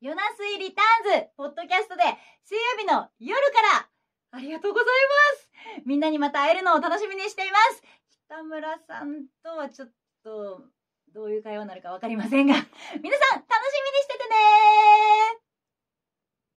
ヨナスイリターンズ、ポッドキャストで、水曜日の夜から、ありがとうございます。みんなにまた会えるのを楽しみにしています。北村さんとはちょっと、どういう会話になるかわかりませんが、皆さん、